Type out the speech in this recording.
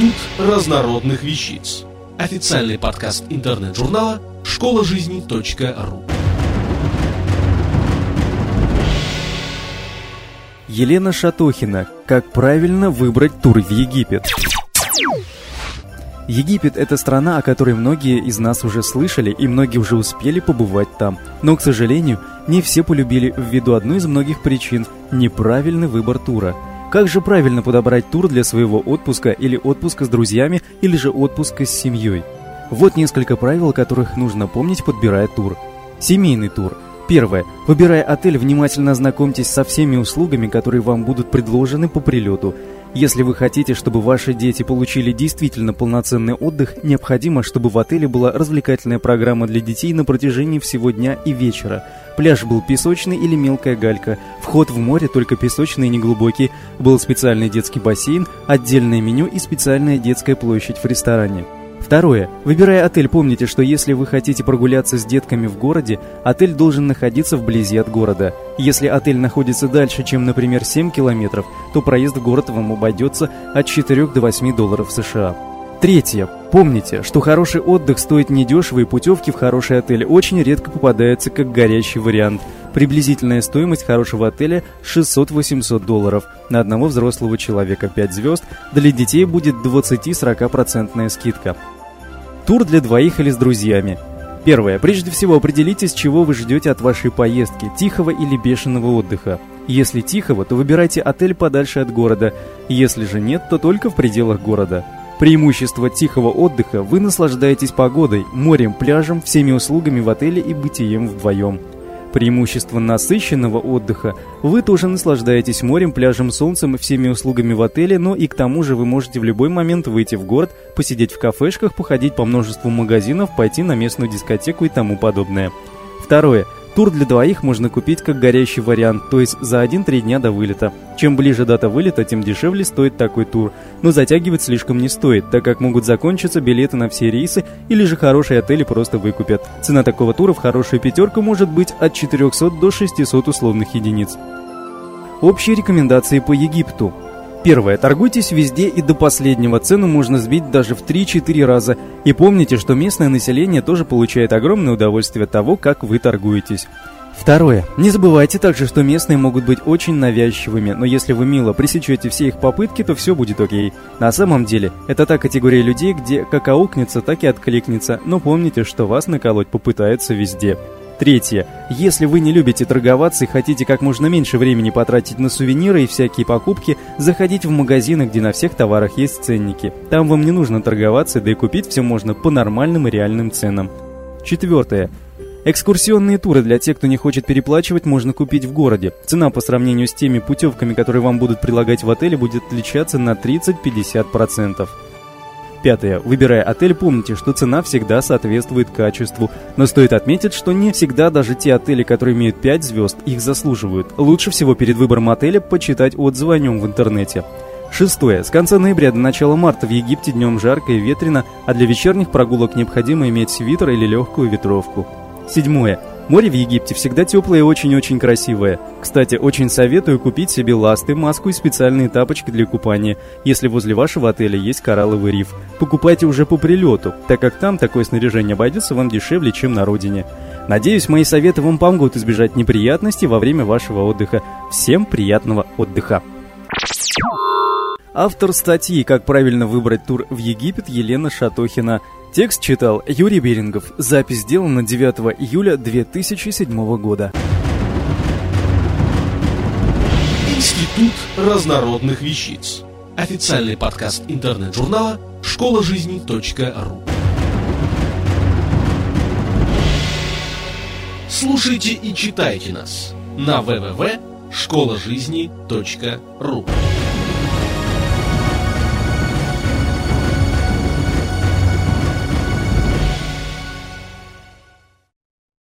Институт разнородных вещиц. Официальный подкаст интернет-журнала школа жизни .ру. Елена Шатохина. Как правильно выбрать тур в Египет? Египет – это страна, о которой многие из нас уже слышали, и многие уже успели побывать там. Но, к сожалению, не все полюбили ввиду одной из многих причин – неправильный выбор тура. Как же правильно подобрать тур для своего отпуска или отпуска с друзьями, или же отпуска с семьей? Вот несколько правил, которых нужно помнить, подбирая тур. Семейный тур – Первое. Выбирая отель, внимательно ознакомьтесь со всеми услугами, которые вам будут предложены по прилету. Если вы хотите, чтобы ваши дети получили действительно полноценный отдых, необходимо, чтобы в отеле была развлекательная программа для детей на протяжении всего дня и вечера. Пляж был песочный или мелкая галька, вход в море только песочный и неглубокий, был специальный детский бассейн, отдельное меню и специальная детская площадь в ресторане. Второе. Выбирая отель, помните, что если вы хотите прогуляться с детками в городе, отель должен находиться вблизи от города. Если отель находится дальше, чем, например, 7 километров, то проезд в город вам обойдется от 4 до 8 долларов США. Третье. Помните, что хороший отдых стоит недешево и путевки в хороший отель очень редко попадаются как горячий вариант. Приблизительная стоимость хорошего отеля 600-800 долларов. На одного взрослого человека 5 звезд, для детей будет 20-40% скидка. Тур для двоих или с друзьями. Первое. Прежде всего определитесь, чего вы ждете от вашей поездки – тихого или бешеного отдыха. Если тихого, то выбирайте отель подальше от города. Если же нет, то только в пределах города. Преимущество тихого отдыха – вы наслаждаетесь погодой, морем, пляжем, всеми услугами в отеле и бытием вдвоем. Преимущество насыщенного отдыха – вы тоже наслаждаетесь морем, пляжем, солнцем и всеми услугами в отеле, но и к тому же вы можете в любой момент выйти в город, посидеть в кафешках, походить по множеству магазинов, пойти на местную дискотеку и тому подобное. Второе – Тур для двоих можно купить как горящий вариант, то есть за 1-3 дня до вылета. Чем ближе дата вылета, тем дешевле стоит такой тур. Но затягивать слишком не стоит, так как могут закончиться билеты на все рейсы или же хорошие отели просто выкупят. Цена такого тура в хорошую пятерку может быть от 400 до 600 условных единиц. Общие рекомендации по Египту. Первое. Торгуйтесь везде и до последнего. Цену можно сбить даже в 3-4 раза. И помните, что местное население тоже получает огромное удовольствие от того, как вы торгуетесь. Второе. Не забывайте также, что местные могут быть очень навязчивыми, но если вы мило пресечете все их попытки, то все будет окей. На самом деле, это та категория людей, где как аукнется, так и откликнется, но помните, что вас наколоть попытаются везде. Третье. Если вы не любите торговаться и хотите как можно меньше времени потратить на сувениры и всякие покупки, заходите в магазины, где на всех товарах есть ценники. Там вам не нужно торговаться, да и купить все можно по нормальным и реальным ценам. Четвертое. Экскурсионные туры для тех, кто не хочет переплачивать, можно купить в городе. Цена по сравнению с теми путевками, которые вам будут предлагать в отеле, будет отличаться на 30-50%. Пятое. Выбирая отель, помните, что цена всегда соответствует качеству. Но стоит отметить, что не всегда даже те отели, которые имеют 5 звезд, их заслуживают. Лучше всего перед выбором отеля почитать отзывы о нем в интернете. Шестое. С конца ноября до начала марта в Египте днем жарко и ветрено, а для вечерних прогулок необходимо иметь свитер или легкую ветровку. Седьмое. Море в Египте всегда теплое и очень-очень красивое. Кстати, очень советую купить себе ласты, маску и специальные тапочки для купания, если возле вашего отеля есть коралловый риф. Покупайте уже по прилету, так как там такое снаряжение обойдется вам дешевле, чем на родине. Надеюсь, мои советы вам помогут избежать неприятностей во время вашего отдыха. Всем приятного отдыха! Автор статьи «Как правильно выбрать тур в Египет» Елена Шатохина – Текст читал Юрий Берингов. Запись сделана 9 июля 2007 года. Институт разнородных вещиц. Официальный подкаст интернет-журнала школа жизни .ру. Слушайте и читайте нас на www.школажизни.ру.